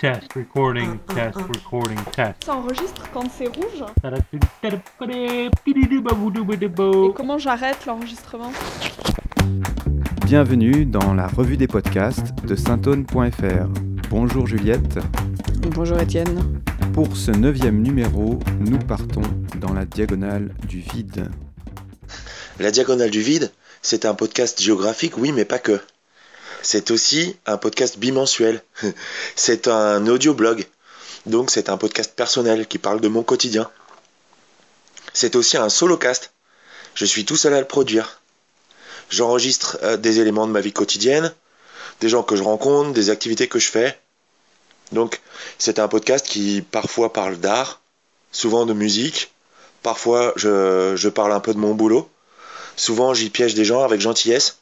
Test, recording, test, recording, test. Ça enregistre quand c'est rouge Et comment j'arrête l'enregistrement Bienvenue dans la revue des podcasts de saintone.fr. Bonjour Juliette. Bonjour Étienne. Pour ce neuvième numéro, nous partons dans la diagonale du vide. La diagonale du vide, c'est un podcast géographique, oui, mais pas que. C'est aussi un podcast bimensuel. C'est un audio-blog. Donc c'est un podcast personnel qui parle de mon quotidien. C'est aussi un solo-cast. Je suis tout seul à le produire. J'enregistre euh, des éléments de ma vie quotidienne, des gens que je rencontre, des activités que je fais. Donc c'est un podcast qui parfois parle d'art, souvent de musique, parfois je, je parle un peu de mon boulot. Souvent j'y piège des gens avec gentillesse.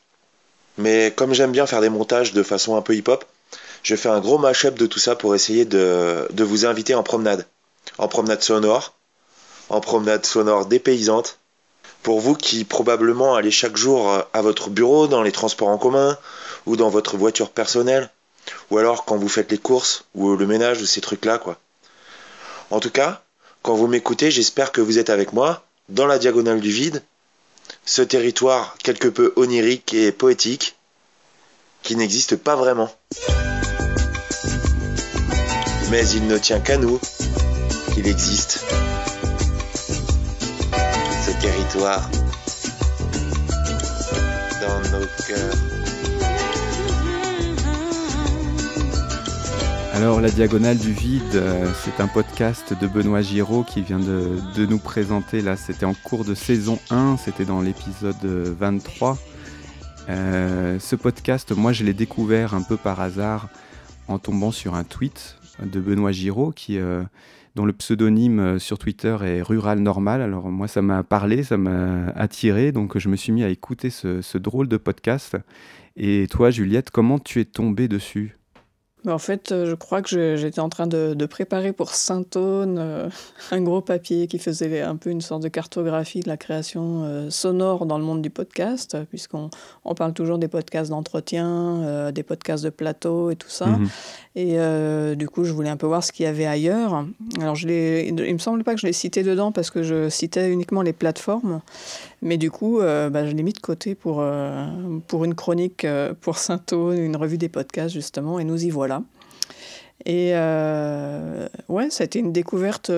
Mais comme j'aime bien faire des montages de façon un peu hip-hop, je fais un gros mash-up de tout ça pour essayer de, vous inviter en promenade. En promenade sonore, en promenade sonore dépaysante. Pour vous qui probablement allez chaque jour à votre bureau, dans les transports en commun, ou dans votre voiture personnelle, ou alors quand vous faites les courses, ou le ménage, ou ces trucs-là, quoi. En tout cas, quand vous m'écoutez, j'espère que vous êtes avec moi, dans la diagonale du vide, ce territoire quelque peu onirique et poétique qui n'existe pas vraiment. Mais il ne tient qu'à nous qu'il existe. Ce territoire dans nos cœurs. Alors la diagonale du vide, euh, c'est un podcast de Benoît Giraud qui vient de, nous présenter, là c'était en cours de saison 1, c'était dans l'épisode 23. Euh, ce podcast, moi je l'ai découvert un peu par hasard en tombant sur un tweet de Benoît Giraud euh, dont le pseudonyme sur Twitter est Rural Normal. Alors moi ça m'a parlé, ça m'a attiré, donc je me suis mis à écouter ce, ce drôle de podcast. Et toi Juliette, comment tu es tombée dessus? En fait, euh, je crois que j'étais en train de, de préparer pour Saint-Aune euh, un gros papier qui faisait un peu une sorte de cartographie de la création euh, sonore dans le monde du podcast, puisqu'on on parle toujours des podcasts d'entretien, euh, des podcasts de plateau et tout ça. Mhm. Et du coup, je voulais un peu voir ce qu'il y avait ailleurs. Alors, je il me semble pas que je l'ai cité dedans parce que je citais uniquement les plateformes. Mais du coup, euh, bah, je l'ai mis de côté pour, euh, pour une chronique euh, pour Saint-Aune, une revue des podcasts, justement. Et nous y voilà. Et euh, ouais, ça a été une découverte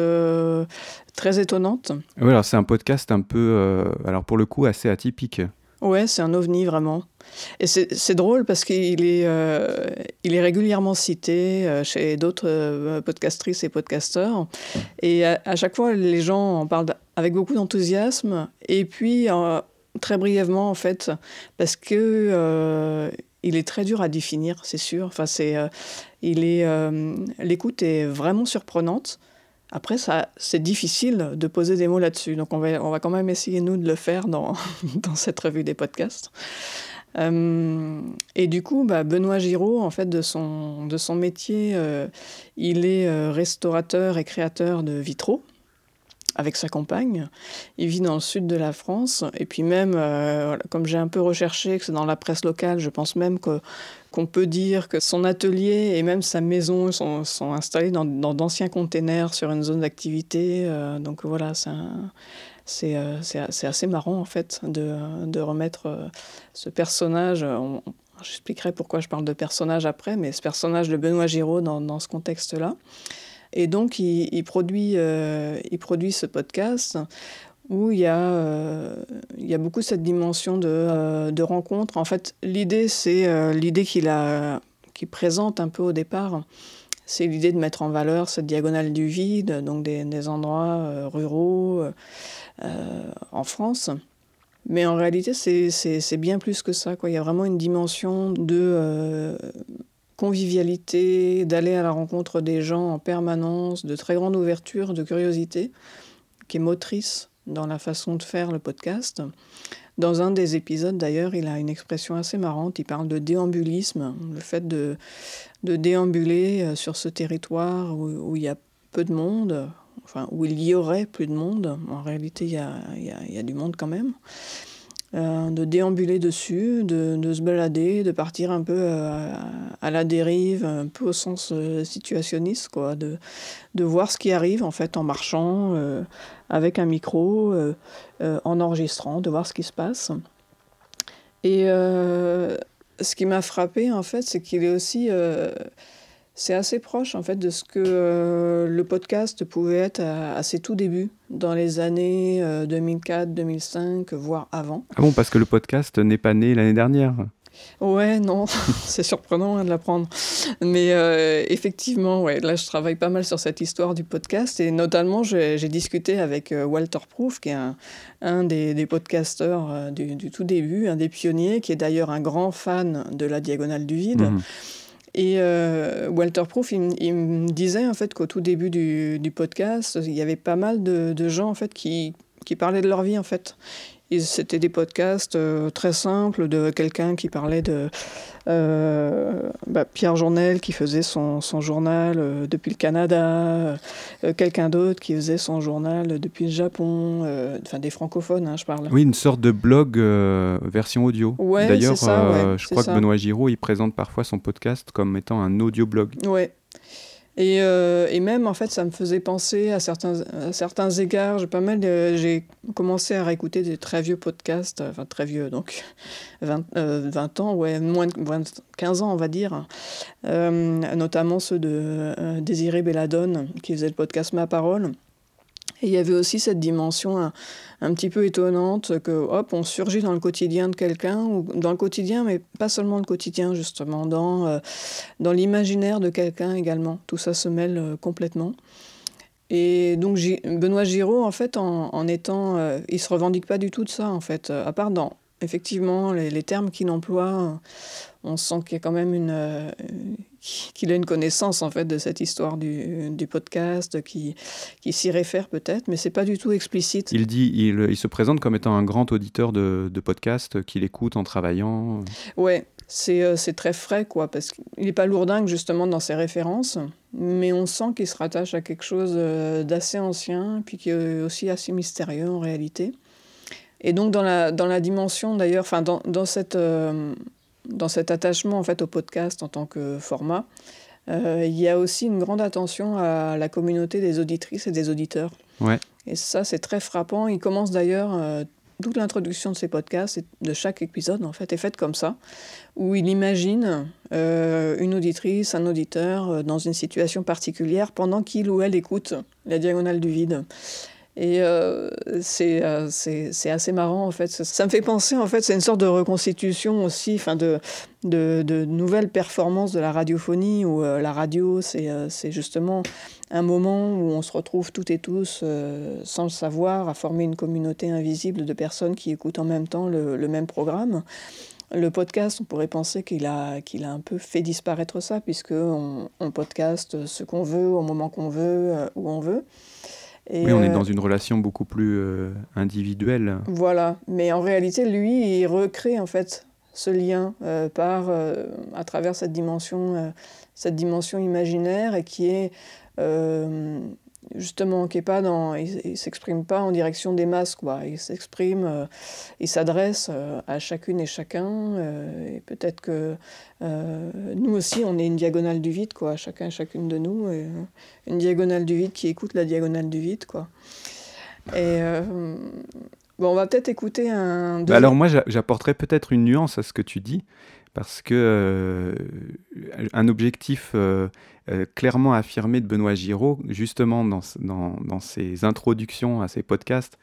très étonnante. Oui, alors c'est un podcast un peu, alors pour le coup assez atypique. Ouais, c'est un ovni vraiment. Et c'est c'est drôle parce qu'il est, euh, il est régulièrement cité euh, chez d'autres euh, podcastrices et podcasteurs. Et à, à chaque fois, les gens en parlent avec beaucoup d'enthousiasme. Et puis, euh, très brièvement, en fait, parce que euh, il est très dur à définir, c'est sûr. Enfin, c'est, euh, il est, l'écoute est vraiment surprenante. Après, ça, c'est difficile de poser des mots là-dessus. Donc, on va, on va quand même essayer, nous, de le faire dans, dans cette revue des podcasts. Et du coup, bah, Benoît Giraud, en fait, de son, de son métier, il est restaurateur et créateur de vitraux avec sa compagne. Il vit dans le sud de la France. Et puis même, euh, comme j'ai un peu recherché que c'est dans la presse locale, je pense même que qu'on peut dire que son atelier et même sa maison sont, installés dans d'anciens containers sur une zone d'activité. Euh, donc voilà, euh, c'est- assez marrant en fait de, remettre ce personnage. on- J'expliquerai pourquoi je parle de personnage après, mais ce personnage de Benoît Giraud dans ce contexte-là. Et donc, il, produit, euh, il produit ce podcast où il y a, euh, beaucoup cette dimension de, euh, de rencontre. En fait, l'idée, c'est l'idée qu'il présente un peu au départ. C'est l'idée de mettre en valeur cette diagonale du vide, donc des, endroits ruraux en France. Mais en réalité, c'est- bien plus que ça. Il y a vraiment une dimension de convivialité, d'aller à la rencontre des gens en permanence, de très grande ouverture, de curiosité, qui est motrice dans la façon de faire le podcast. Dans un des épisodes, d'ailleurs, il a une expression assez marrante. Il parle de déambulisme, le fait de, de déambuler euh, sur ce territoire où, il y a peu de monde, enfin, où il y aurait plus de monde. En réalité, il y a du monde quand même. De déambuler dessus, de, se balader, de partir un peu à, la dérive, un peu au sens situationniste, quoi, de, de voir ce qui arrive en fait en marchant avec un micro, en enregistrant, de voir ce qui se passe. Et ce qui m'a frappé en fait, c'est qu'il est aussi c'est assez proche en fait de ce que euh, le podcast pouvait être à, ses tout débuts, dans les années 2004, euh, 2005, voire avant. Ah bon, parce que le podcast n'est pas né l'année dernière Ouais, non, c'est surprenant hein, de l'apprendre. Mais euh, effectivement, ouais, là, je travaille pas mal sur cette histoire du podcast et notamment, j'ai discuté avec Walter Proof, qui est un, des, podcasteurs du, tout début, un des pionniers, qui est d'ailleurs un grand fan de la Diagonale du Vide. Mhm. Et euh, Walter Proof, il, me disait en fait qu'au tout début du, podcast, il y avait pas mal de, de gens en fait qui, qui, parlaient de leur vie en fait. C'était des podcasts euh, très simples de quelqu'un qui parlait de euh, bah, Pierre Journel qui faisait son, son journal euh, depuis le Canada, quelqu'un d'autre qui faisait son journal depuis le Japon, enfin des francophones, hein, je parle. Oui, une sorte de blog version audio. Ouais, D'ailleurs, je crois que Benoît Giraud, il présente parfois son podcast comme étant un audio blog. Ouais, et, euh, et, même, en fait, ça me faisait penser à certains, à certains égards. J'ai pas mal j'ai commencé à réécouter des très vieux podcasts, enfin très vieux, donc 20, 20 euh, ans, ouais, moins de 15 ans, on va dire. Euh, notamment ceux de Désiré Belladone, qui faisait le podcast Ma Parole. Et il y avait aussi cette dimension un, un, petit peu étonnante que, hop, on surgit dans le quotidien de quelqu'un, ou dans le quotidien, mais pas seulement le quotidien, justement, dans, euh, dans l'imaginaire de quelqu'un également. Tout ça se mêle euh, complètement. Et donc Benoît Giraud, en fait, en, en étant... Euh, il se revendique pas du tout de ça, en fait, à part dans, effectivement, les, les termes qu'il emploie, on sent qu'il y a quand même une qu'il a une connaissance en fait de cette histoire du, du podcast, qui, qui s'y réfère peut-être, mais c'est pas du tout explicite. Il dit, il, il, se présente comme étant un grand auditeur de, de podcast qu'il écoute en travaillant. Ouais, c'est, euh, très frais quoi, parce qu'il n'est pas lourdingue justement dans ses références, mais on sent qu'il se rattache à quelque chose euh, d'assez ancien, puis qui est aussi assez mystérieux en réalité. Et donc dans la, dans la dimension d'ailleurs, enfin dans, dans cette euh, dans cet attachement en fait au podcast en tant que format, euh, il y a aussi une grande attention à la communauté des auditrices et des auditeurs. Ouais. Et ça, c'est très frappant. Il commence d'ailleurs euh, toute l'introduction de ces podcasts, de chaque épisode en fait, est faite comme ça, où il imagine euh, une auditrice, un auditeur dans une situation particulière pendant qu'il ou elle écoute la diagonale du vide. Et euh, euh, c'est assez marrant, en fait. Ça, me fait penser, en fait, c'est une sorte de reconstitution aussi, enfin, de, de, de, nouvelles performances de la radiophonie, où euh, la radio, c'est justement un moment où on se retrouve toutes et tous, sans le savoir, à former une communauté invisible de personnes qui écoutent en même temps le, le même programme. Le podcast, on pourrait penser qu'il a, qu'il a un peu fait disparaître ça, puisqu'on on podcast ce qu'on veut, au moment qu'on veut, où on veut. Et on est euh, dans une relation beaucoup plus euh, individuelle. Voilà, mais en réalité, lui, il recrée en fait ce lien euh, par, à travers cette dimension, cette dimension imaginaire et qui est justement qui est pas dans il, s'exprime pas en direction des masses quoi. Il s'exprime euh, il s'adresse euh, à chacune et chacun euh, et peut-être que nous aussi on est une diagonale du vide quoi chacun et chacune de nous une diagonale du vide qui écoute la diagonale du vide quoi. Et bon on va peut-être écouter un bah alors moi j'apporterais peut-être une nuance à ce que tu dis parce que un objectif euh, clairement affirmé de Benoît Giraud, justement dans, ses introductions à ses podcasts,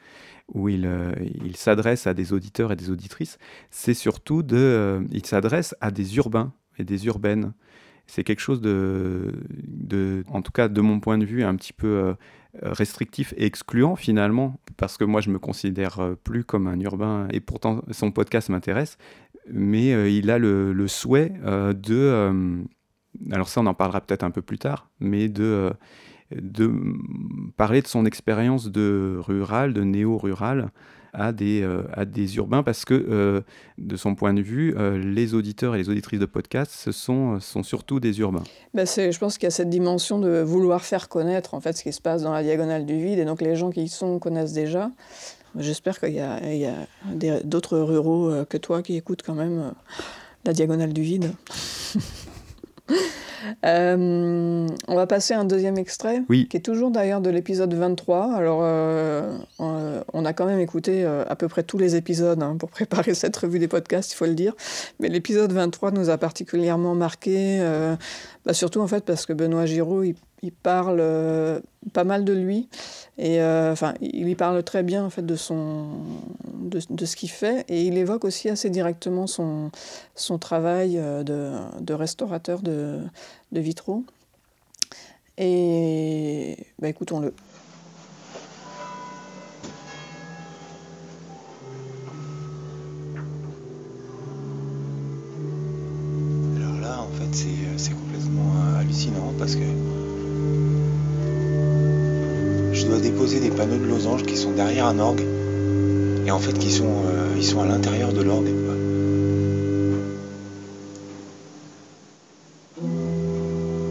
où il, euh, s'adresse à des auditeurs et des auditrices, c'est surtout de... Euh, il s'adresse à des urbains et des urbaines. C'est quelque chose de, de, en tout cas de mon point de vue, un petit peu restrictif et excluant finalement, parce que moi je me considère plus comme un urbain, et pourtant son podcast m'intéresse, mais il a le, souhait de alors ça on en parlera peut-être un peu plus tard, mais de, euh, parler de son expérience de rural, de néo-rural, à des, euh, à des urbains, parce que euh, de son point de vue, les auditeurs et les auditrices de podcasts, ce sont, sont surtout des urbains. Ben je pense qu'il y a cette dimension de vouloir faire connaître en fait ce qui se passe dans la diagonale du vide, et donc les gens qui y sont connaissent déjà. J'espère qu'il y a, d'autres ruraux que toi qui écoutent quand même la diagonale du vide. Euh, on va passer à un deuxième extrait, qui est toujours d'ailleurs de l'épisode 23. Alors, euh, on a quand même écouté euh, à peu près tous les épisodes hein, pour préparer cette revue des podcasts, il faut le dire. Mais l'épisode 23 nous a particulièrement marqué, bah, surtout en fait parce que Benoît Giraud, il il parle euh, pas mal de lui. Et euh, il y parle très bien en fait de son de, ce qu'il fait. Et il évoque aussi assez directement son son travail euh, de, de restaurateur de, de, vitraux. Et bah, écoutons-le. Alors là en fait c'est complètement hallucinant parce que dois déposer des panneaux de losange qui sont derrière un orgue et en fait qui sont, euh, ils sont à l'intérieur de l'orgue.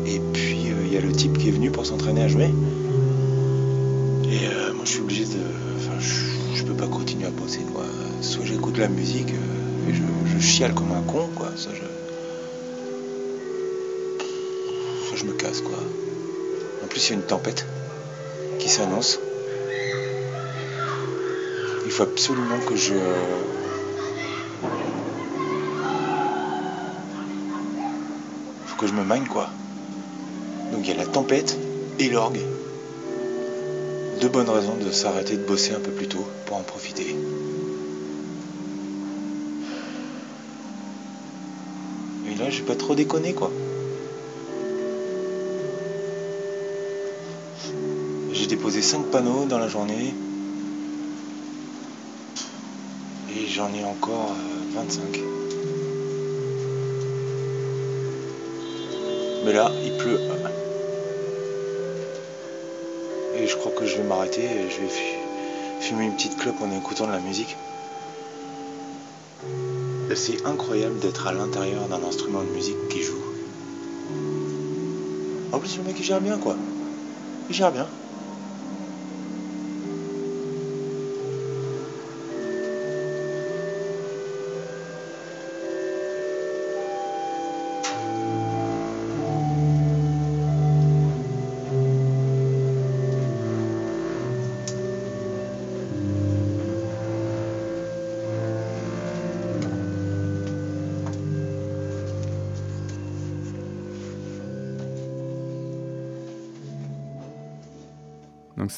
Et puis euh, il y a le type qui est venu pour s'entraîner à jouer. Et euh, moi je suis obligé de. Enfin je, peux pas continuer à bosser quoi. Soit j'écoute la musique et je, je, chiale comme un con quoi. Soit je. Soit je me casse quoi. En plus il y a une tempête s'annonce. Il faut absolument que je... Faut que je me magne quoi. Donc il y a la tempête et l'orgue. Deux bonnes raisons de s'arrêter de bosser un peu plus tôt pour en profiter. Et là, j'ai pas trop déconné quoi. J'ai déposé 5 panneaux dans la journée. Et j'en ai encore 25. Euh, Mais là, il pleut. Et je crois que je vais m'arrêter et je vais fumer une petite clope en écoutant de la musique. C'est incroyable d'être à l'intérieur d'un instrument de musique qui joue. En plus, le mec il gère bien quoi. Il gère bien.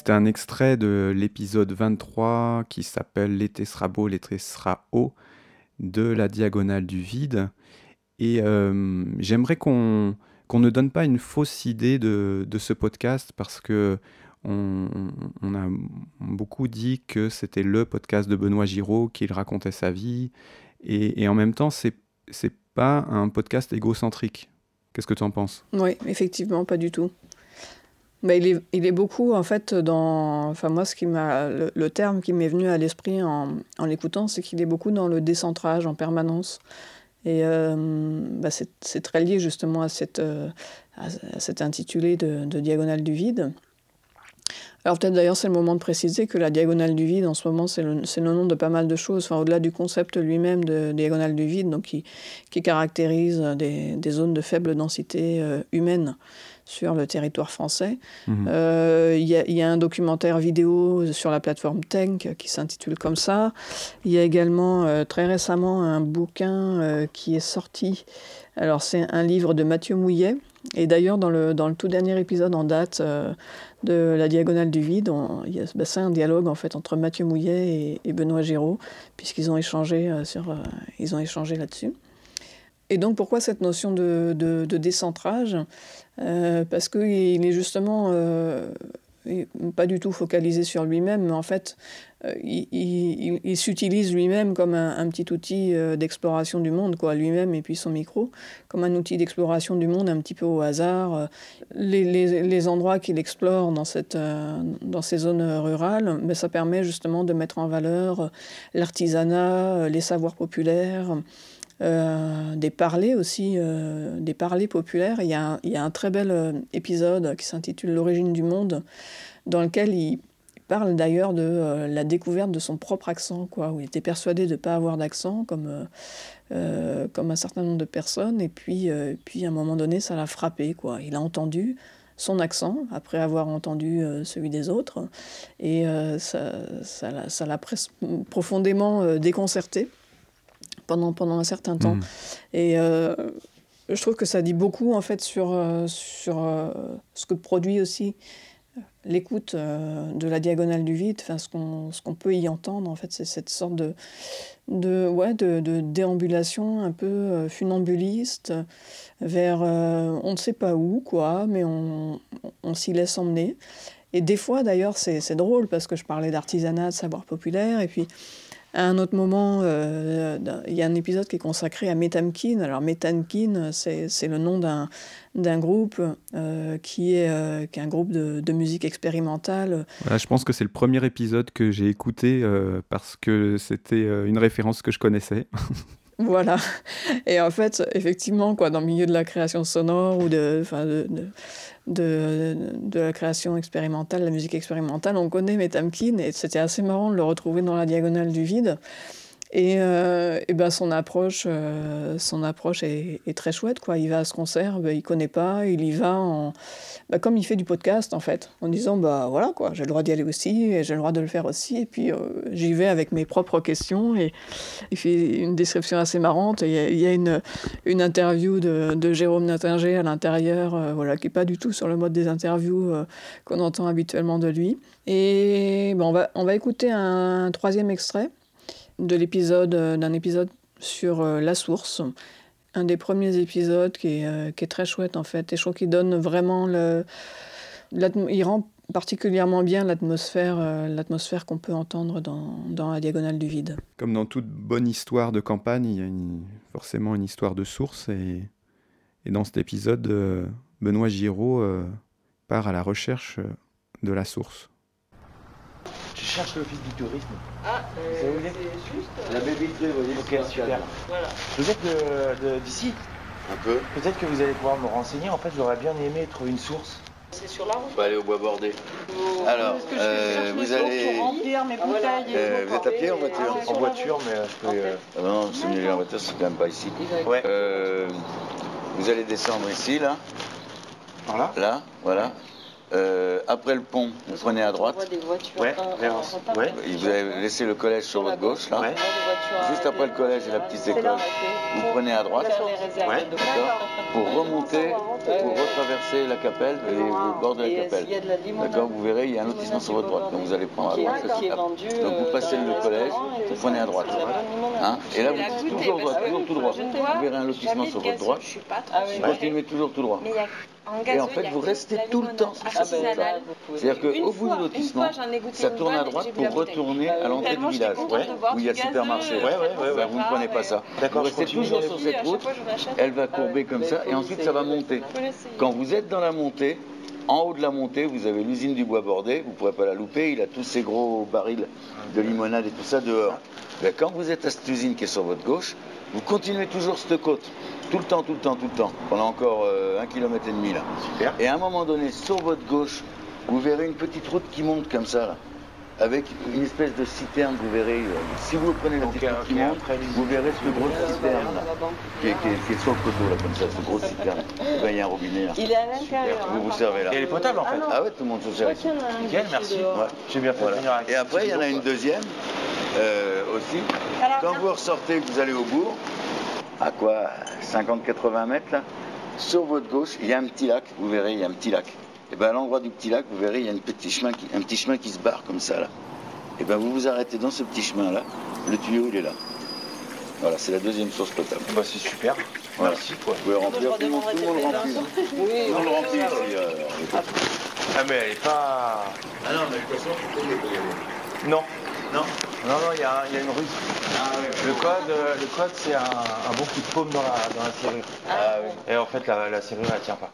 C'était un extrait de l'épisode 23 qui s'appelle L'été sera beau, l'été sera haut de la diagonale du vide. Et euh, j'aimerais qu'on ne donne pas une fausse idée de, ce podcast parce que on, a beaucoup dit que c'était le podcast de Benoît Giraud, qu'il racontait sa vie. Et, en même temps, c'est pas un podcast égocentrique. Qu'est-ce que tu en penses? Oui, effectivement, pas du tout. Mais il, est, beaucoup, en fait, dans. Enfin, moi, ce qui le, terme qui m'est venu à l'esprit en, en l'écoutant, c'est qu'il est beaucoup dans le décentrage en permanence. Et euh, bah, c'est très lié justement à, cette, euh, à, cet intitulé de, de, Diagonale du vide. Alors peut-être d'ailleurs c'est le moment de préciser que la diagonale du vide en ce moment c'est le, le, nom de pas mal de choses, enfin, au-delà du concept lui-même de diagonale du vide, donc qui, qui caractérise des, des, zones de faible densité euh, humaine sur le territoire français. Mhm. Euh, il y, a un documentaire vidéo sur la plateforme Tank qui s'intitule comme ça. Il y a également euh, très récemment un bouquin euh, qui est sorti. Alors c'est un livre de Mathieu Mouillet. Et d'ailleurs dans le, dans le tout dernier épisode en date de La Diagonale du Vide, bah, c'est un dialogue en fait entre Mathieu Mouillet et, Benoît Giraud, puisqu'ils ont échangé, sur, ils ont échangé là-dessus. Et donc pourquoi cette notion de, de, décentrage? Euh, Parce qu'il est justement euh, pas du tout focalisé sur lui-même, mais en fait, euh, il, il, s'utilise lui-même comme un, petit outil d'exploration du monde, quoi, lui-même et puis son micro, comme un outil d'exploration du monde un petit peu au hasard. Les, les, les endroits qu'il explore dans, cette, dans ces zones rurales, mais ça permet justement de mettre en valeur l'artisanat, les savoirs populaires. Euh, des parlers aussi, euh, des parlers populaires. Il y a un, très bel euh, épisode qui s'intitule L'origine du monde, dans lequel il, parle d'ailleurs de la découverte de son propre accent, quoi, où il était persuadé de ne pas avoir d'accent, comme, comme un certain nombre de personnes, et puis, puis à un moment donné, ça l'a frappé. Quoi. Il a entendu son accent après avoir entendu celui des autres, et ça, ça l'a profondément déconcerté pendant, pendant un certain temps. Mmh. Et je trouve que ça dit beaucoup en fait sur, euh, sur euh, ce que produit aussi euh, l'écoute de la diagonale du vide, enfin, ce qu'on qu'on peut y entendre en fait, c'est cette sorte de, de, ouais, de, de déambulation un peu funambuliste vers on ne sait pas où, quoi, mais on, on s'y laisse emmener. Et des fois d'ailleurs c'est drôle parce que je parlais d'artisanat, de savoir populaire, et puis à un autre moment, euh, il y a un épisode qui est consacré à Metamkin. Alors Metamkin, c'est le nom d'un groupe euh, qui, est, euh, qui est un groupe de, de musique expérimentale. Je pense que c'est le premier épisode que j'ai écouté parce que c'était une référence que je connaissais. Voilà. Et en fait, effectivement, quoi, dans le milieu de la création sonore ou de, de, la création expérimentale, la musique expérimentale, on connaît Metamkin et c'était assez marrant de le retrouver dans la diagonale du vide. Et, euh, et ben son approche, euh, son approche est, très chouette. Quoi. Il va à ce concert, ben, il connaît pas, il y va en, ben, comme il fait du podcast en fait, en disant bah voilà quoi, j'ai le droit d'y aller aussi, et j'ai le droit de le faire aussi. Et puis euh, j'y vais avec mes propres questions. Et il fait une description assez marrante. Il y a, une, interview de, Jérôme Nattinger à l'intérieur, voilà, qui est pas du tout sur le mode des interviews qu'on entend habituellement de lui. Et ben, on va on va écouter un troisième extrait de l'épisode, euh, d'un épisode sur euh, la source. Un des premiers épisodes qui est, euh, qui est très chouette en fait. Et je trouve qu'il donne vraiment le. Il rend particulièrement bien l'atmosphère, l'atmosphère qu'on peut entendre dans, dans, la diagonale du vide. Comme dans toute bonne histoire de campagne, il y a forcément une histoire de source. Et, et dans cet épisode, Benoît Giraud part à la recherche de la source. Je cherche l'office du tourisme. Ah, euh, c'est juste. La baie vitrée, vous voyez. Ok, super. Voilà. Vous êtes d'ici Un peu. Peut-être que vous allez pouvoir me renseigner. En fait, j'aurais bien aimé trouver une source. C'est sur la route. On va aller au bois bordé. Vous- Alors, est-ce que je euh, vous allez- pour remplir mes Ah, voilà. Euh, vous êtes à pied en voiture Ah, En voiture, route. mais euh, je peux. Euh, Ah non, c'est mieux en voiture, c'est quand même pas ici. Ouais. Euh, vous allez descendre ici, là, Par là? Là, voilà. Euh, après le pont, vous prenez à droite. voit des voitures. Ouais, en- vers- en retard. ouais. Et Vous avez laissé le collège sur votre gauche, là. Ouais. Juste après le collège et la petite école. Vous prenez à droite. Pour remonter, pour retraverser la capelle, et le bord de la capelle. D'accord Vous verrez, il y a un lotissement sur votre droite. Donc vous allez prendre à droite. Donc vous passez le collège, vous prenez à droite. Hein et là, vous toujours droit, toujours tout droit. Vous verrez un lotissement sur votre droite. Je suis pas trop oui, Vous continuez toujours tout droit. Et en fait, vous restez tout le temps sur Ah ben. C'est-à-dire qu'au bout du lotissement, ça tourne à droite pour retourner à l'entrée du village, où il y a le supermarché. ouais, ouais. Vous ne prenez pas ça. D'accord, Vous restez toujours sur cette route. Elle va courber comme mais ça et ensuite ça va monter. Quand vous êtes dans la montée, en haut de la montée, vous avez l'usine du bois bordé, vous ne pourrez pas la louper, il a tous ces gros barils de limonade et tout ça dehors. Ben, quand vous êtes à cette usine qui est sur votre gauche, vous continuez toujours cette côte, tout le temps, tout le temps, tout le temps, pendant encore euh, un kilomètre et demi là. Super. Et à un moment donné, sur votre gauche, vous verrez une petite route qui monte comme ça là. Avec une espèce de citerne, vous verrez, euh, si vous prenez la Ok, petite route qui ok, monte, après, l'usine. vous verrez cette grosse citerne là, qui est, qui est- qui est sur le coteau là, comme ça, cette grosse citerne. Et ben, il y a un robinet là. Il est à l'intérieur. Vous hein, vous servez là. Et elle est potable en Ah fait. Ah ouais, tout le monde se sert ici. Nickel, merci. Ouais. J'ai bien fait Voilà. Et après, il y en a une deuxième euh, aussi. Quand vous ressortez, que vous allez au bourg, à quoi? 50-80 mètres là, sur votre gauche, il y a un petit lac. Vous verrez, il y a un petit lac. Et bien à l'endroit du petit lac, vous verrez, il y a une petit chemin qui, un petit chemin qui se barre comme ça là. Et bien vous vous arrêtez dans ce petit chemin là. Le tuyau, il est là. Voilà, c'est la deuxième source potable. Bah, c'est super. Voilà. Merci quoi. Vous pouvez remplir, tout le monde, tout le monde le remplit. Oui, Tout le monde le remplit ici. euh, Ah, mais elle est pas. Ah non, mais de toute façon, faut y aller. Non. Non Non, non, il y, a un- il y a une ruse. Ah Le code, euh, le code c'est un, un bon coup de paume dans la, dans la serrure. Ah oui. Et en fait, la, la serrure, elle tient pas.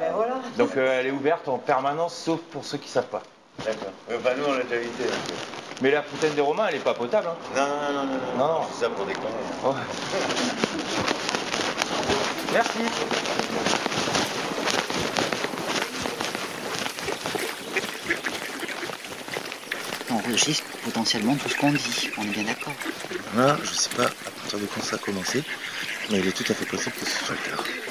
Ben voilà. Donc, euh, elle est ouverte en permanence, sauf pour ceux qui savent pas. D'accord. Enfin, nous, on l'a déjà évité. peu. Mais la fontaine des Romains, elle est pas potable. Hein. Non, non, non, non, non. Non, non. C'est ça pour déconner. Oh. Merci. enregistre potentiellement tout ce qu'on dit. On est bien d'accord. Là, je sais pas à partir de quand ça a commencé, mais il est tout à fait possible que ce soit le cas.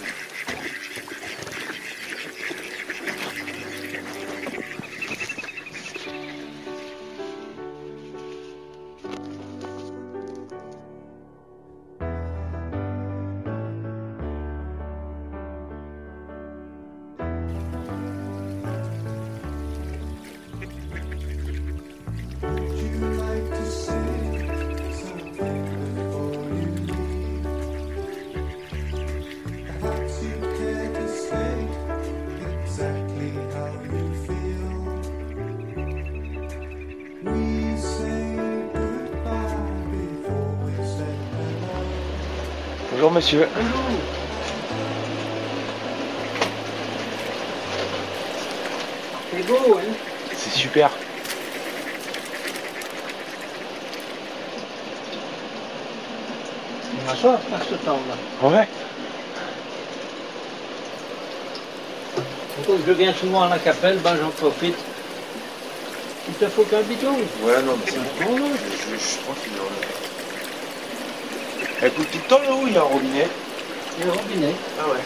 Monsieur. C'est beau, hein C'est super. On a soif à ce temps-là. Ouais. Comme je viens souvent à la capelle, ben j'en profite. Il te faut qu'un bidon Ouais, non, mais c'est bon. Je, je, tranquille. Elle coule tout le temps l'eau, il y a un robinet. Il y a un robinet. Ah ouais.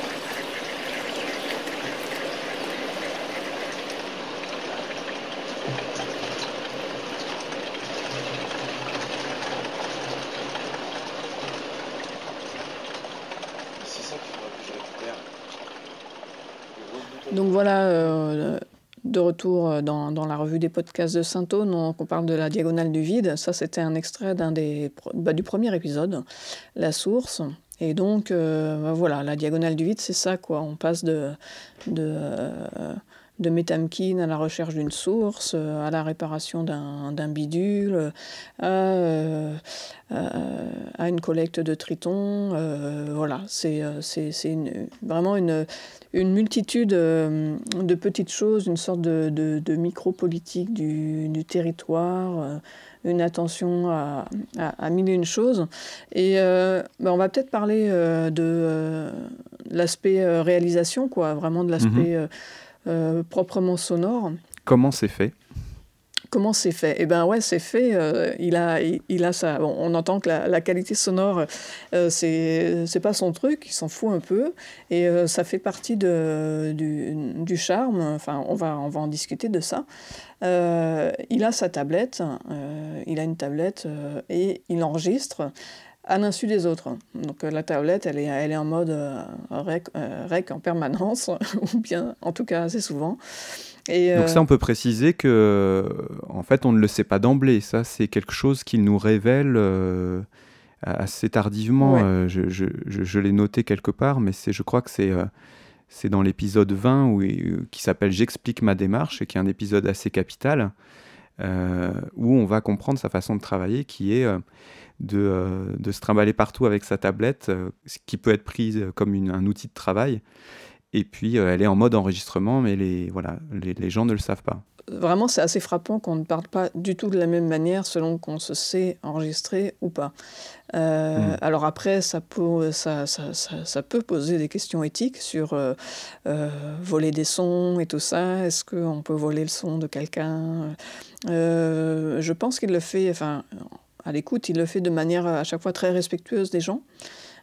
C'est ça qu'il faudrait que je récupère. Donc voilà, euh, retour dans, la revue des podcasts de Saint-Aune, on, parle de la diagonale du vide. Ça, c'était un extrait bah, du premier épisode, La source. Et donc, euh, bah, voilà, la diagonale du vide, c'est ça, quoi. On passe de, de, euh, de Métamkin à la recherche d'une source, à la réparation d'un bidule, à, euh, à, une collecte de tritons. Euh, voilà, c'est vraiment une, une multitude de petites choses, une sorte de, de, de micro-politique du, du, territoire une attention à, à, à, mille et une choses. Et euh, ben on va peut-être parler euh, de euh, l'aspect réalisation, quoi, vraiment de l'aspect mmh. Proprement sonore. Comment c'est fait? Comment c'est fait? Eh bien, ouais, c'est fait. Euh, il, a, il, il, a ça. Bon, on entend que la, la qualité sonore, euh, c'est, c'est pas son truc, il s'en fout un peu. Et euh, ça fait partie de, du, du, charme. Enfin, on va, on va en discuter de ça. il a sa tablette, il a une tablette et il enregistre à l'insu des autres. Donc la tablette, elle est, elle est en mode rec, rec en permanence, ou bien en tout cas assez souvent. Et Donc ça, on peut préciser que, en fait, on ne le sait pas d'emblée. Ça, c'est quelque chose qu'il nous révèle euh, assez tardivement. Ouais. Euh, je, je, je, je l'ai noté quelque part, mais c'est, je crois que c'est, euh, c'est dans l'épisode 20 où, qui s'appelle J'explique ma démarche, et qui est un épisode assez capital, où on va comprendre sa façon de travailler, qui est de, de se trimballer partout avec sa tablette, ce qui peut être prise comme une, un outil de travail. Et puis, euh, elle est en mode enregistrement, mais les, voilà, les, les gens ne le savent pas. Vraiment, c'est assez frappant qu'on ne parle pas du tout de la même manière selon qu'on se sait enregistrer ou pas. Euh, mmh. Alors après, ça peut, ça, ça, ça, ça, peut poser des questions éthiques sur euh, euh, voler des sons et tout ça. Est-ce qu'on peut voler le son de quelqu'un? Je pense qu'il le fait, enfin, à l'écoute, il le fait de manière à chaque fois très respectueuse des gens.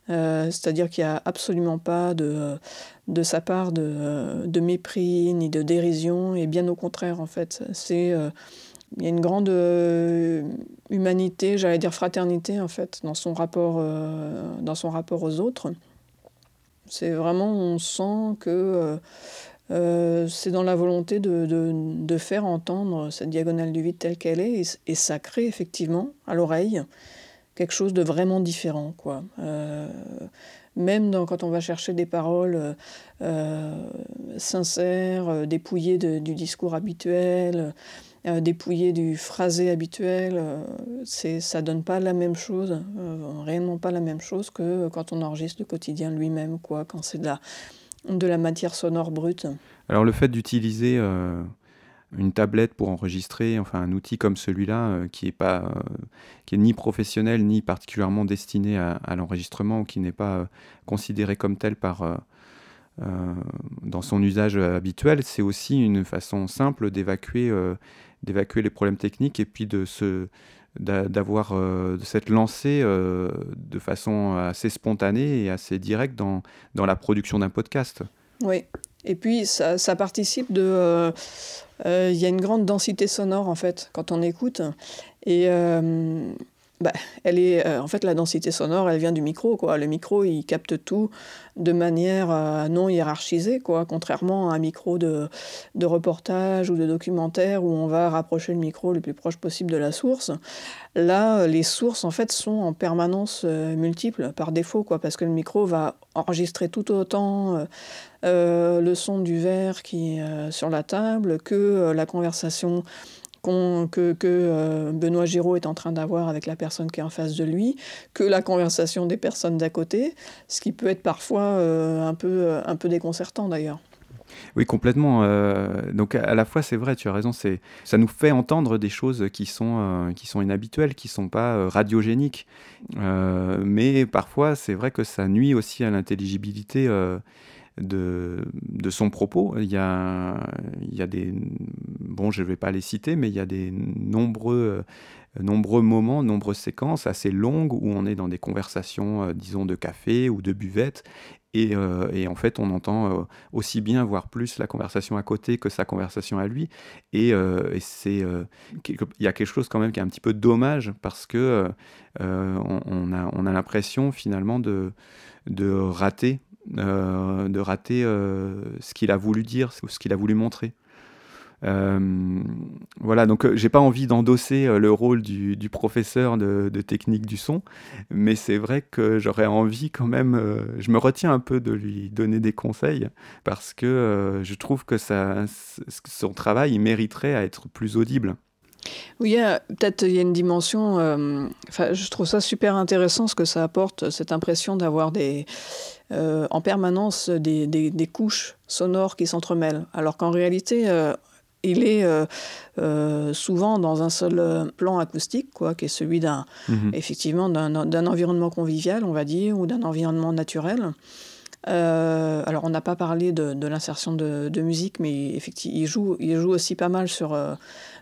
Euh, c'est-à-dire qu'il n'y a absolument pas de, de sa part de, de, mépris ni de dérision, et bien au contraire, en fait. Euh, il y a une grande euh, humanité, j'allais dire fraternité, en fait, dans son rapport, euh, dans son rapport aux autres. C'est vraiment, on sent que c'est dans la volonté de, de, de, faire entendre cette diagonale du vide telle qu'elle est, et, et ça crée effectivement à l'oreille quelque chose de vraiment différent. Quoi. Euh, même quand on va chercher des paroles euh, sincères, euh, dépouillées du discours habituel, euh, dépouillées du phrasé habituel, c'est, ça donne pas la même chose, réellement pas la même chose que quand on enregistre le quotidien lui-même, quand c'est de la, de la matière sonore brute. Alors le fait d'utiliser une tablette pour enregistrer, enfin un outil comme celui-là euh, qui est pas, euh, ni professionnel ni particulièrement destiné à, l'enregistrement qui n'est pas euh, considéré comme tel par dans son usage habituel, c'est aussi une façon simple d'évacuer d'évacuer les problèmes techniques et puis de se d'avoir de s'être lancé de façon assez spontanée et assez directe dans, dans la production d'un podcast. Oui, et puis ça, ça participe de... Il y a une grande densité sonore en fait quand on écoute. Et bah, elle est, euh, en fait, la densité sonore, elle vient du micro. Quoi. Le micro, il capte tout de manière euh, non hiérarchisée, quoi, contrairement à un micro de, reportage ou de documentaire où on va rapprocher le micro le plus proche possible de la source. Là, les sources, en fait, sont en permanence euh, multiples par défaut, quoi, parce que le micro va enregistrer tout autant le son du verre qui est sur la table que la conversation que, que euh, Benoît Giraud est en train d'avoir avec la personne qui est en face de lui, que la conversation des personnes d'à côté, ce qui peut être parfois euh, un, peu, un peu déconcertant d'ailleurs. Oui, complètement. Euh, donc à la fois, c'est vrai, tu as raison, ça nous fait entendre des choses qui sont, qui sont inhabituelles, qui ne sont pas radiogéniques. mais parfois, c'est vrai que ça nuit aussi à l'intelligibilité de, son propos. Il y, a, il y a des. Bon, je ne vais pas les citer, mais il y a des nombreux, nombreux moments, nombreuses séquences assez longues où on est dans des conversations, euh, disons, de café ou de buvette. Et, euh, et, en fait, on entend euh, aussi bien, voire plus, la conversation à côté que sa conversation à lui. Et, et c'est, il y a quelque chose quand même qui est un petit peu dommage parce que on, on, a, on a l'impression finalement de, de rater euh, de rater euh, ce qu'il a voulu dire, ce qu'il a voulu montrer. Euh, voilà, donc j'ai pas envie d'endosser le rôle du, professeur de, technique du son, mais c'est vrai que j'aurais envie quand même, je me retiens un peu de lui donner des conseils parce que je trouve que son travail il mériterait à être plus audible. Oui, peut-être il y a une dimension. enfin, je trouve ça super intéressant ce que ça apporte, cette impression d'avoir des, euh, en permanence des, des, couches sonores qui s'entremêlent, alors qu'en réalité, euh, il est euh, souvent dans un seul plan acoustique, quoi, qui est celui d'un, mhm. effectivement, d'un environnement convivial, on va dire, ou d'un environnement naturel. alors, on n'a pas parlé de, de l'insertion de, de, musique, mais effectivement, il joue, il joue aussi pas mal sur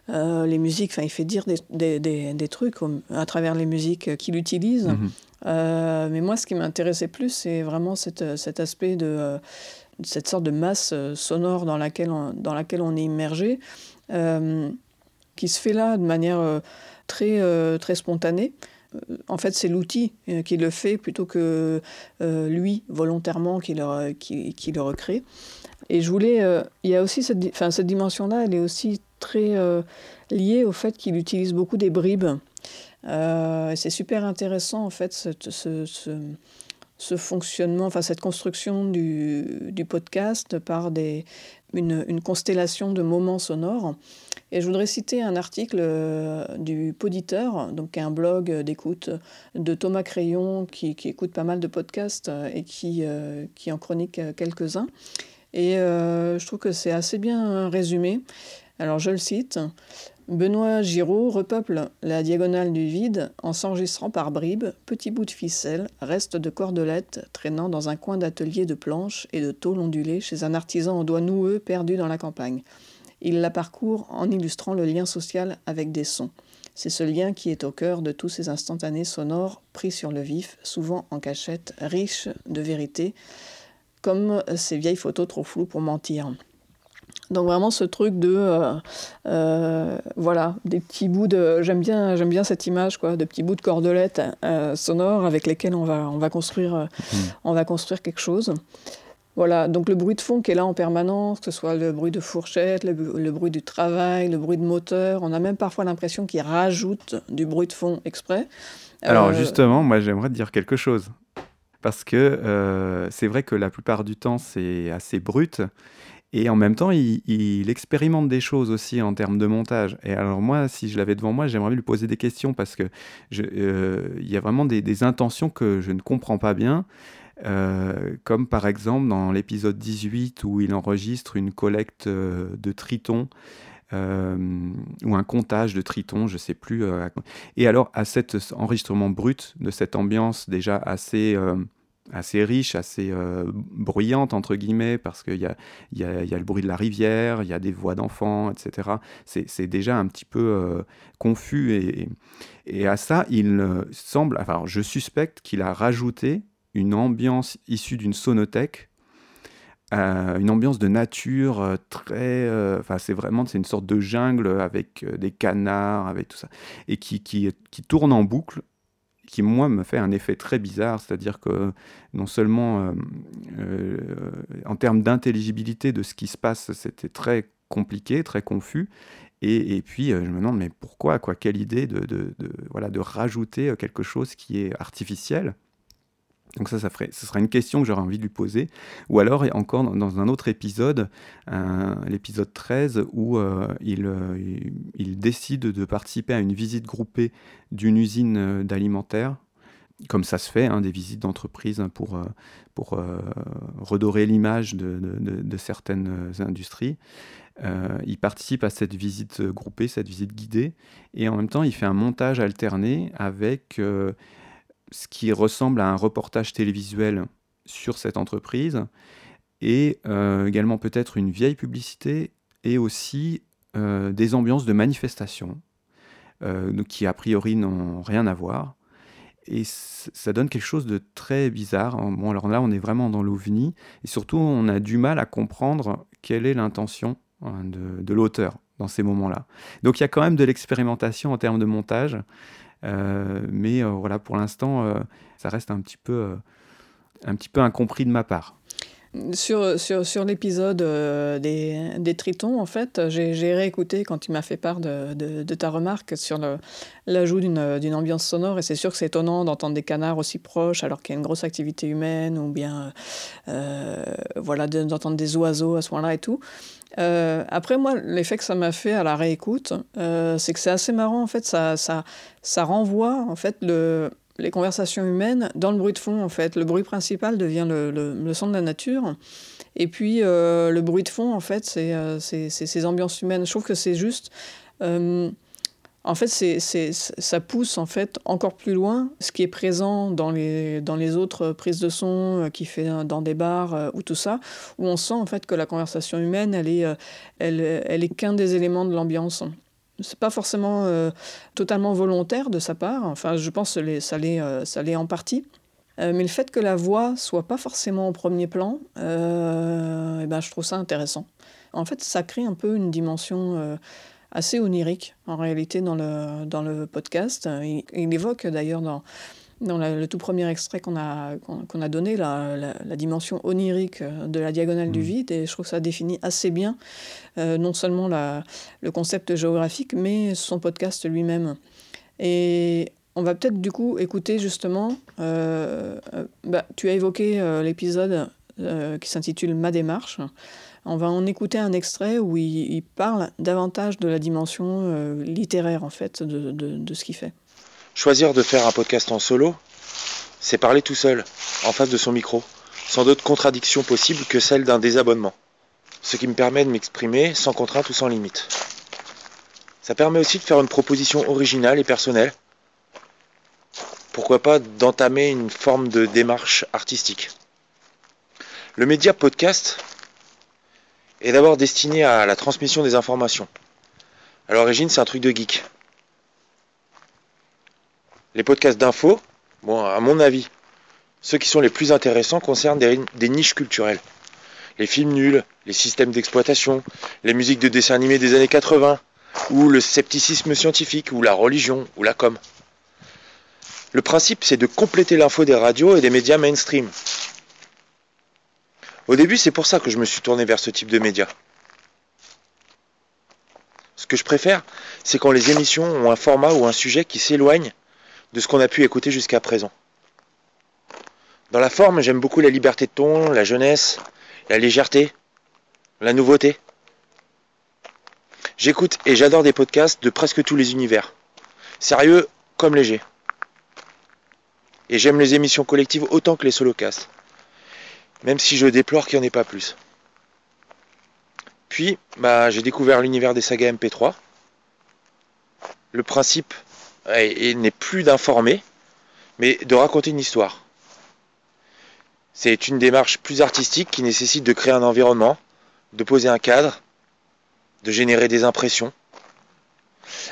les musiques. Enfin, il fait dire des, des, des, trucs à travers les musiques qu'il utilise. Mhm. Euh, mais moi, ce qui m'intéressait plus, c'est vraiment cet, cet aspect de euh, cette sorte de masse euh, sonore dans laquelle on, dans laquelle on est immergé, qui se fait là de manière très, très spontanée. En fait, c'est l'outil qui le fait plutôt que lui, volontairement, qui le, qui, qui le recrée. Et je voulais. il y a aussi cette, dimension-là, elle est aussi très liée au fait qu'il utilise beaucoup des bribes. Euh, c'est super intéressant, en fait, ce, fonctionnement, enfin, cette construction du, podcast par une, constellation de moments sonores. Et je voudrais citer un article euh, du Poditeur, donc un blog d'écoute de Thomas Crayon qui, écoute pas mal de podcasts et euh, qui en chronique quelques-uns. Et je trouve que c'est assez bien résumé. Alors je le cite. Benoît Giraud repeuple la diagonale du vide en s'enregistrant par bribes, petits bouts de ficelle, restes de cordelettes traînant dans un coin d'atelier de planches et de tôles ondulées chez un artisan aux doigts noueux perdu dans la campagne. Il la parcourt en illustrant le lien social avec des sons. C'est ce lien qui est au cœur de tous ces instantanés sonores pris sur le vif, souvent en cachette, riches de vérité, comme ces vieilles photos trop floues pour mentir. Donc vraiment ce truc de euh, euh, voilà des petits bouts de j'aime bien j'aime bien cette image quoi de petits bouts de cordelettes euh, sonores avec lesquels on va on va construire mmh. on va construire quelque chose. Voilà, donc le bruit de fond qui est là en permanence, que ce soit le bruit de fourchette, le, bruit du travail, le bruit de moteur, on a même parfois l'impression qu'il rajoute du bruit de fond exprès. Alors justement, moi j'aimerais dire quelque chose. Parce que c'est vrai que la plupart du temps c'est assez brut et en même temps, il, expérimente des choses aussi en termes de montage. Et alors moi, si je l'avais devant moi, j'aimerais lui poser des questions parce que euh, il y a vraiment des, intentions que je ne comprends pas bien. Euh, comme par exemple dans l'épisode 18 où il enregistre une collecte euh, de tritons ou un comptage de tritons, je ne sais plus. et alors à cet enregistrement brut de cette ambiance déjà assez assez riche, assez bruyante, entre guillemets, parce qu'il y a, y, y a, le bruit de la rivière, il y a des voix d'enfants, etc. C'est déjà un petit peu confus. Et, et, à ça, il semble, enfin, je suspecte qu'il a rajouté une ambiance issue d'une sonothèque euh, une ambiance de nature euh, très. Euh, enfin, c'est vraiment c'est une sorte de jungle avec des canards, avec tout ça, et qui, qui, qui, tourne en boucle, qui moi me fait un effet très bizarre, c'est-à-dire que non seulement en termes d'intelligibilité de ce qui se passe, c'était très compliqué, très confus, et, et, puis, je me demande, mais pourquoi quoi? Quelle idée de, de, de, voilà, de rajouter quelque chose qui est artificiel? Donc ça, ça, ferait, ce sera une question que j'aurais envie de lui poser. Ou alors, encore dans, un autre épisode, l'épisode 13, où euh, euh, il, décide de participer à une visite groupée d'une usine euh, d'alimentaire, comme ça se fait, hein, des visites d'entreprise pour, redorer l'image de, certaines industries. il participe à cette visite groupée, cette visite guidée, et en même temps, il fait un montage alterné avec ce qui ressemble à un reportage télévisuel sur cette entreprise, et euh, également peut-être une vieille publicité, et aussi euh, des ambiances de manifestation, euh, qui a priori n'ont rien à voir. Et ça donne quelque chose de très bizarre. Bon, alors là, on est vraiment dans l'ovni, et surtout, on a du mal à comprendre quelle est l'intention hein, de, l'auteur dans ces moments-là. Donc il y a quand même de l'expérimentation en termes de montage, mais euh, voilà, pour l'instant, euh, ça reste un petit peu, un petit peu incompris de ma part. Sur, sur, sur l'épisode des, des, Tritons, en fait, j'ai réécouté quand il m'a fait part de, ta remarque sur l'ajout d'une ambiance sonore. Et c'est sûr que c'est étonnant d'entendre des canards aussi proches alors qu'il y a une grosse activité humaine, ou bien euh, voilà, d'entendre des oiseaux à ce moment-là et tout. Euh, après, moi, l'effet que ça m'a fait à la réécoute, euh, c'est que c'est assez marrant, en fait, ça, ça, ça renvoie, en fait, le, les conversations humaines dans le bruit de fond, en fait. Le bruit principal devient le, le, son de la nature. Et puis, euh, le bruit de fond, en fait, c'est ces ambiances humaines. Je trouve que c'est juste en fait, ça pousse en fait encore plus loin ce qui est présent dans les, autres prises de son euh, qui fait dans des bars euh, ou tout ça, où on sent en fait que la conversation humaine, elle est, euh, elle est qu'un des éléments de l'ambiance. C'est pas forcément totalement volontaire de sa part. Enfin, je pense que ça l'est, ça l'est en partie. mais le fait que la voix soit pas forcément au premier plan, eh ben, je trouve ça intéressant. En fait, ça crée un peu une dimension assez onirique en réalité dans le, dans le podcast. Il, évoque d'ailleurs dans, dans le tout premier extrait qu'on a, qu'on a donné la, la, dimension onirique de la diagonale du mmh. vide et je trouve que ça définit assez bien euh, non seulement la, le concept géographique mais son podcast lui-même. Et on va peut-être du coup écouter justement, euh, euh, bah, tu as évoqué l'épisode qui s'intitule Ma démarche. On va en écouter un extrait où il, parle davantage de la dimension euh, littéraire en fait de, ce qu'il fait. Choisir de faire un podcast en solo, c'est parler tout seul, en face de son micro, sans d'autres contradictions possibles que celle d'un désabonnement. Ce qui me permet de m'exprimer sans contrainte ou sans limite. Ça permet aussi de faire une proposition originale et personnelle. Pourquoi pas d'entamer une forme de démarche artistique. Le média podcast est d'abord destiné à la transmission des informations. À l'origine, c'est un truc de geek. Les podcasts d'infos, bon, à mon avis, ceux qui sont les plus intéressants concernent des, niches culturelles. Les films nuls, les systèmes d'exploitation, les musiques de dessins animés des années 80, ou le scepticisme scientifique, ou la religion, ou la com. Le principe, c'est de compléter l'info des radios et des médias mainstream, au début, c'est pour ça que je me suis tourné vers ce type de médias. Ce que je préfère, c'est quand les émissions ont un format ou un sujet qui s'éloigne de ce qu'on a pu écouter jusqu'à présent. Dans la forme, j'aime beaucoup la liberté de ton, la jeunesse, la légèreté, la nouveauté. J'écoute et j'adore des podcasts de presque tous les univers. Sérieux comme léger. Et j'aime les émissions collectives autant que les solocasts même si je déplore qu'il n'y en ait pas plus. Puis, bah, j'ai découvert l'univers des sagas MP3. Le principe n'est plus d'informer, mais de raconter une histoire. C'est une démarche plus artistique qui nécessite de créer un environnement, de poser un cadre, de générer des impressions.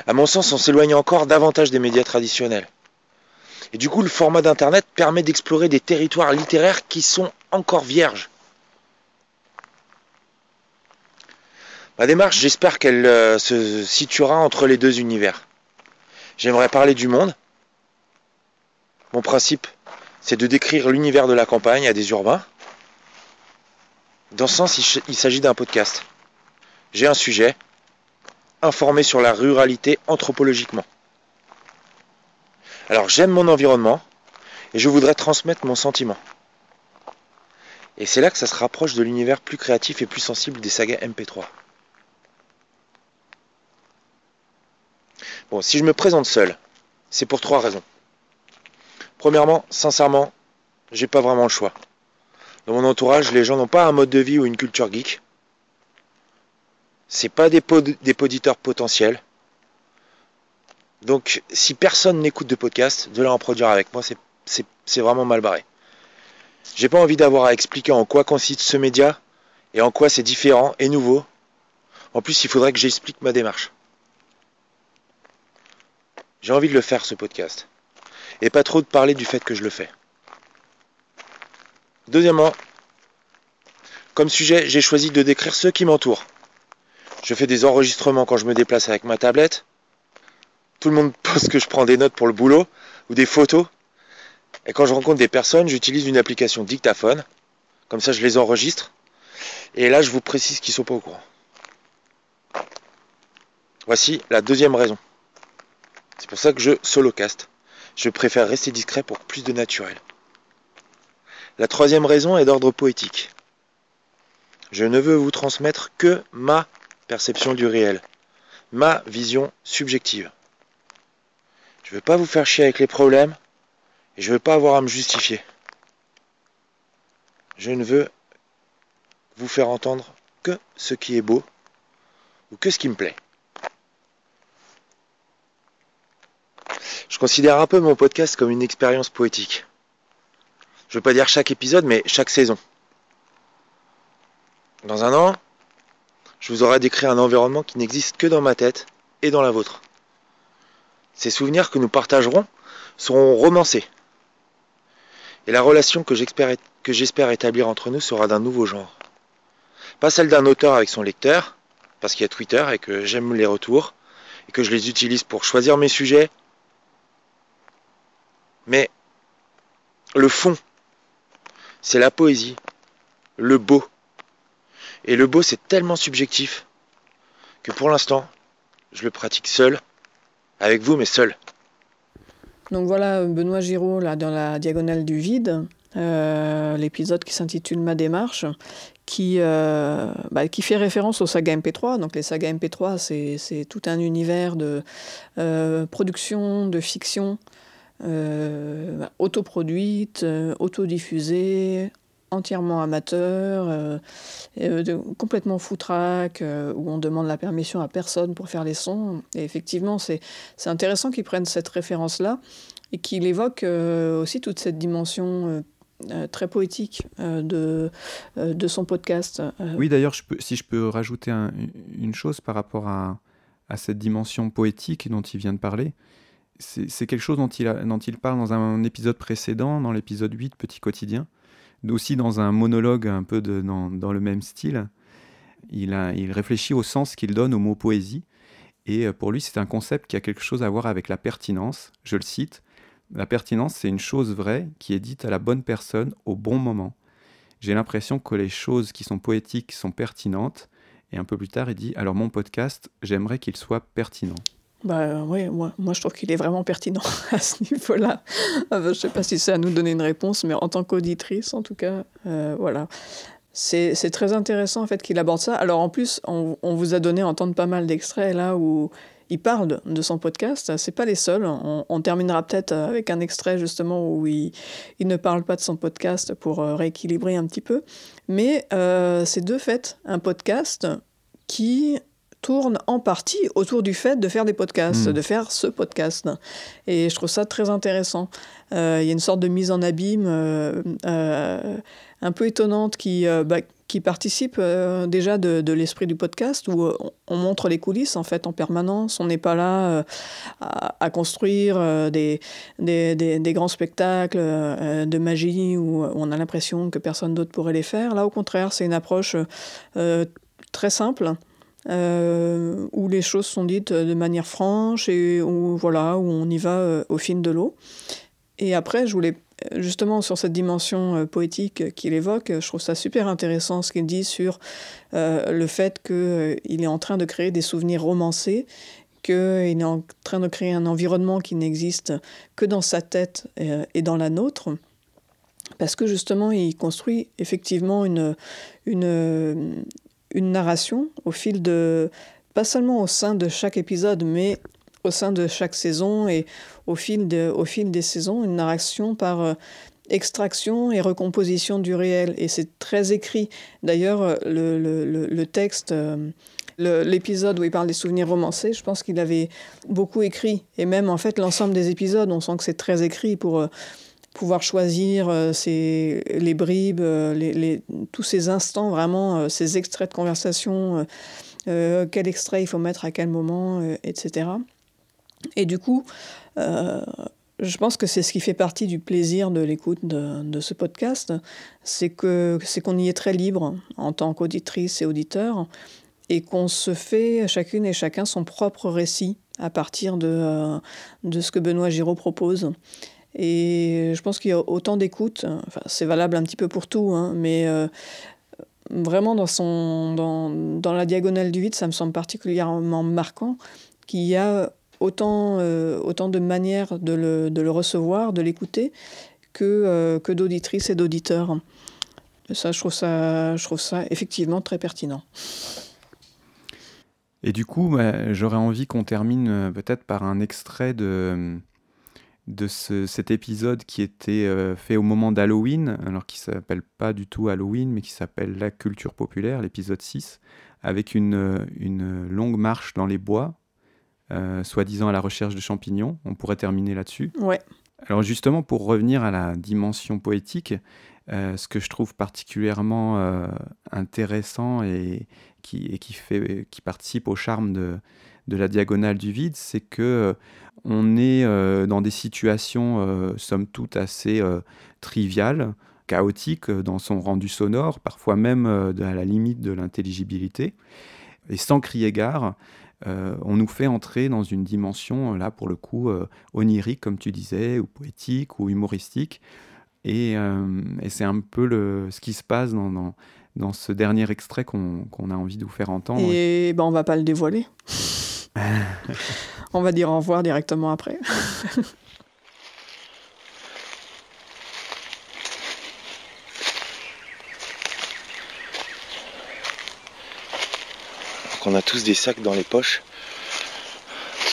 À mon sens, on s'éloigne encore davantage des médias traditionnels. Et du coup, le format d'Internet permet d'explorer des territoires littéraires qui sont encore vierges. Ma démarche, j'espère qu'elle euh, se situera entre les deux univers. J'aimerais parler du monde. Mon principe, c'est de décrire l'univers de la campagne à des urbains. Dans ce sens, il s'agit d'un podcast. J'ai un sujet, informer sur la ruralité anthropologiquement. Alors j'aime mon environnement et je voudrais transmettre mon sentiment. Et c'est là que ça se rapproche de l'univers plus créatif et plus sensible des sagas MP3. Bon, si je me présente seul, c'est pour trois raisons. Premièrement, sincèrement, j'ai pas vraiment le choix. Dans mon entourage, les gens n'ont pas un mode de vie ou une culture geek. C'est pas des, des poditeurs potentiels. Donc, si personne n'écoute de podcast, de là en produire avec moi, c'est vraiment mal barré. J'ai pas envie d'avoir à expliquer en quoi consiste ce média et en quoi c'est différent et nouveau. En plus, il faudrait que j'explique ma démarche. J'ai envie de le faire, ce podcast. Et pas trop de parler du fait que je le fais. Deuxièmement, comme sujet, j'ai choisi de décrire ceux qui m'entourent. Je fais des enregistrements quand je me déplace avec ma tablette. Tout le monde pense que je prends des notes pour le boulot ou des photos. Et quand je rencontre des personnes, j'utilise une application dictaphone. Comme ça, je les enregistre. Et là, je vous précise qu'ils ne sont pas au courant. Voici la deuxième raison. C'est pour ça que je solocast. Je préfère rester discret pour plus de naturel. La troisième raison est d'ordre poétique. Je ne veux vous transmettre que ma perception du réel, ma vision subjective. Je ne veux pas vous faire chier avec les problèmes et je ne veux pas avoir à me justifier. Je ne veux vous faire entendre que ce qui est beau ou que ce qui me plaît. Je considère un peu mon podcast comme une expérience poétique. Je ne veux pas dire chaque épisode, mais chaque saison. Dans un an, je vous aurai décrit un environnement qui n'existe que dans ma tête et dans la vôtre. Ces souvenirs que nous partagerons seront romancés. Et la relation que j'espère établir entre nous sera d'un nouveau genre. Pas celle d'un auteur avec son lecteur, parce qu'il y a Twitter et que j'aime les retours, et que je les utilise pour choisir mes sujets, mais le fond, c'est la poésie, le beau. Et le beau, c'est tellement subjectif que pour l'instant, je le pratique seul, avec vous, mais seul. Donc voilà Benoît Giraud là dans la diagonale du vide, euh, l'épisode qui s'intitule Ma démarche, qui, euh, bah, fait référence aux sagas MP3. Donc les sagas MP3, c'est tout un univers de euh, production, de fiction, euh, autoproduite, autodiffusée, entièrement amateur, euh, euh complètement foutraque, où on demande la permission à personne pour faire les sons. Et effectivement, c'est intéressant qu'ils prennent cette référence-là et qu'il évoque aussi toute cette dimension très poétique de, de son podcast. Oui, d'ailleurs, si je peux rajouter une chose par rapport à, à, cette dimension poétique dont il vient de parler, c'est quelque chose dont il, dont il parle dans un épisode précédent, dans l'épisode 8, Petit quotidien, aussi dans un monologue un peu de, dans, dans, le même style. Il, il réfléchit au sens qu'il donne au mot poésie, et euh, pour lui c'est un concept qui a quelque chose à voir avec la pertinence. Je le cite, la pertinence c'est une chose vraie qui est dite à la bonne personne au bon moment. J'ai l'impression que les choses qui sont poétiques sont pertinentes, et un peu plus tard il dit, alors mon podcast, j'aimerais qu'il soit pertinent. Bah oui, moi, moi je trouve qu'il est vraiment pertinent à ce niveau-là. Euh, je ne sais pas si c'est à nous donner une réponse, mais en tant qu'auditrice, en tout cas, euh, voilà. C'est très intéressant en fait qu'il aborde ça. Alors en plus, on, on, vous a donné entendre pas mal d'extraits là où il parle de, son podcast. C'est pas les seuls. On, terminera peut-être avec un extrait justement où il, il, ne parle pas de son podcast pour euh, rééquilibrer un petit peu. Mais c'est de fait un podcast qui tourne en partie autour du fait de faire des podcasts, Mm. de faire ce podcast. Et je trouve ça très intéressant. Euh, Il y a une sorte de mise en abîme euh, euh, un peu étonnante qui, bah, qui participe déjà de, de l'esprit du podcast où on, on montre les coulisses en fait en permanence. On n'est pas là à, à construire des, des, des- des grands spectacles de magie où on a l'impression que personne d'autre pourrait les faire. Là, au contraire, c'est une approche très simple. Euh, où les choses sont dites de manière franche et où, voilà, où on y va euh, au fil de l'eau. Et après, je voulais justement sur cette dimension euh, poétique qu'il évoque, je trouve ça super intéressant ce qu'il dit sur euh, le fait qu'il est en train de créer des souvenirs romancés, qu'il est en train de créer un environnement qui n'existe que dans sa tête euh, et dans la nôtre, parce que justement, il construit effectivement une, une, une narration au fil de, pas seulement au sein de chaque épisode, mais au sein de chaque saison et au fil, de, au fil des saisons, une narration par euh, extraction et recomposition du réel. Et c'est très écrit. D'ailleurs, euh, le, le, le, texte, euh, l'épisode où il parle des souvenirs romancés, je pense qu'il avait beaucoup écrit. Et même, en fait, l'ensemble des épisodes, on sent que c'est très écrit pour euh, pouvoir choisir euh, les bribes, euh, tous ces instants, vraiment, euh, ces extraits de conversation, quel extrait il faut mettre à quel moment, etc. Et du coup, je pense que c'est ce qui fait partie du plaisir de l'écoute de, de ce podcast, c'est que c'est qu'on y est très libre en tant qu'auditrice et auditeur, et qu'on se fait chacune et chacun son propre récit à partir de, de ce que Benoît Giraud propose. Et je pense qu'il y a autant d'écoute, enfin, c'est valable un petit peu pour tout, hein, mais euh, vraiment dans, son, dans, dans la diagonale du vide, ça me semble particulièrement marquant qu'il y a autant, euh, autant de manières de le, de le recevoir, de l'écouter, que, euh, que d'auditrices et d'auditeurs. Ça, je trouve ça, je trouve ça effectivement très pertinent. Et du coup, bah, j'aurais envie qu'on termine peut-être par un extrait de, de ce- cet épisode qui était euh, fait au moment d'Halloween, alors qui s'appelle pas du tout Halloween, mais qui s'appelle La culture populaire, l'épisode 6, avec une, euh, une longue marche dans les bois, euh, soi-disant à la recherche de champignons. On pourrait terminer là-dessus. Ouais. Alors justement, pour revenir à la dimension poétique, euh, ce que je trouve particulièrement euh, intéressant et qui, participe au charme de, la diagonale du vide, c'est que euh, on est dans des situations, somme toute, assez triviales, chaotiques dans son rendu sonore, parfois même à la limite de l'intelligibilité. Et sans crier gare, on nous fait entrer dans une dimension, euh, là pour le coup, euh, onirique, comme tu disais, ou poétique, ou humoristique. Et, euh, et c'est un peu le, ce qui se passe dans, dans, dans ce dernier extrait qu'on a envie de vous faire entendre. Et ben, on va pas le dévoiler. on va dire au revoir directement après. qu'on a tous des sacs dans les poches.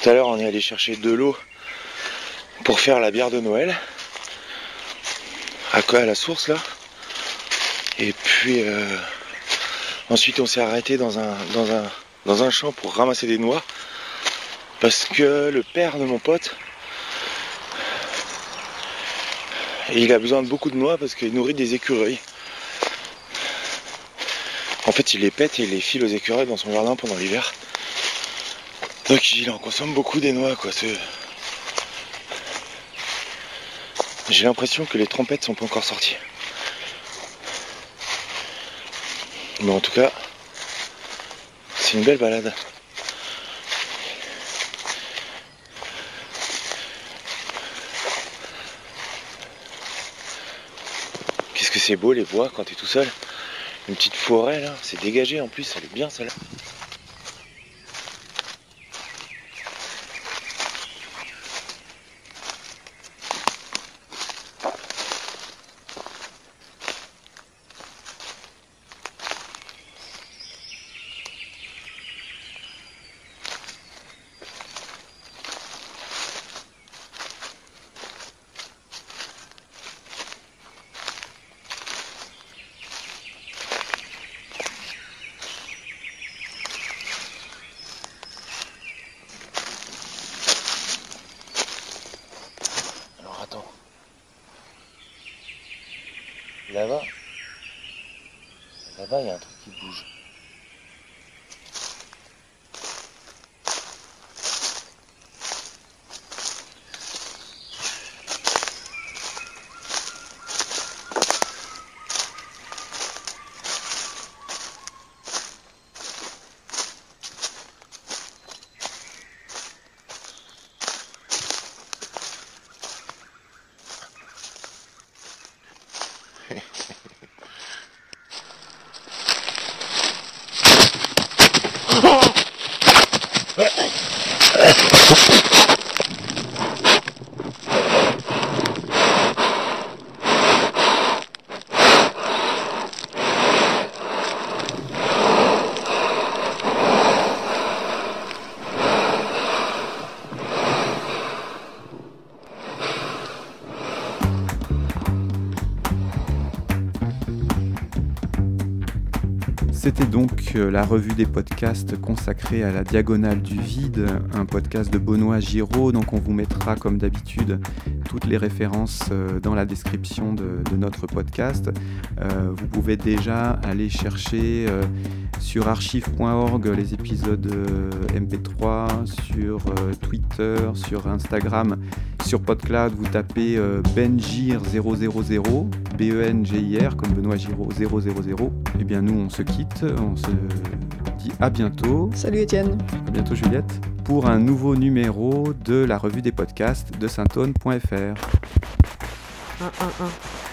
Tout à l'heure, on est allé chercher de l'eau pour faire la bière de Noël. À quoi la source là? Et puis euh, ensuite, on s'est arrêté dans un, dans, un, dans un champ pour ramasser des noix. Parce que le père de mon pote, il a besoin de beaucoup de noix parce qu'il nourrit des écureuils. En fait, il les pète et il les file aux écureuils dans son jardin pendant l'hiver. Donc il en consomme beaucoup des noix, quoi. J'ai l'impression que les trompettes sont pas encore sorties. Mais en tout cas, c'est une belle balade. Qu'est-ce que c'est beau les bois quand t'es tout seul. Une petite forêt là, c'est dégagé en plus, elle est bien celle-là. Oh, my God. Euh, la revue des podcasts consacrée à la Diagonale du Vide, un podcast de Benoît Giraud. Donc on vous mettra comme d'habitude toutes les références euh, dans la description de, notre podcast. Euh, vous pouvez déjà aller chercher sur archive.org les épisodes MP3, sur Twitter, sur Instagram, sur PodCloud, vous tapez Benjir 000, B-E-N-G-I-R, comme Benoît Giraud 000. Et bien nous on se quitte on se dit à bientôt. Salut Étienne. À bientôt Juliette. Pour un nouveau numéro de la revue des podcasts de saintone.fr. 1, 1, 1.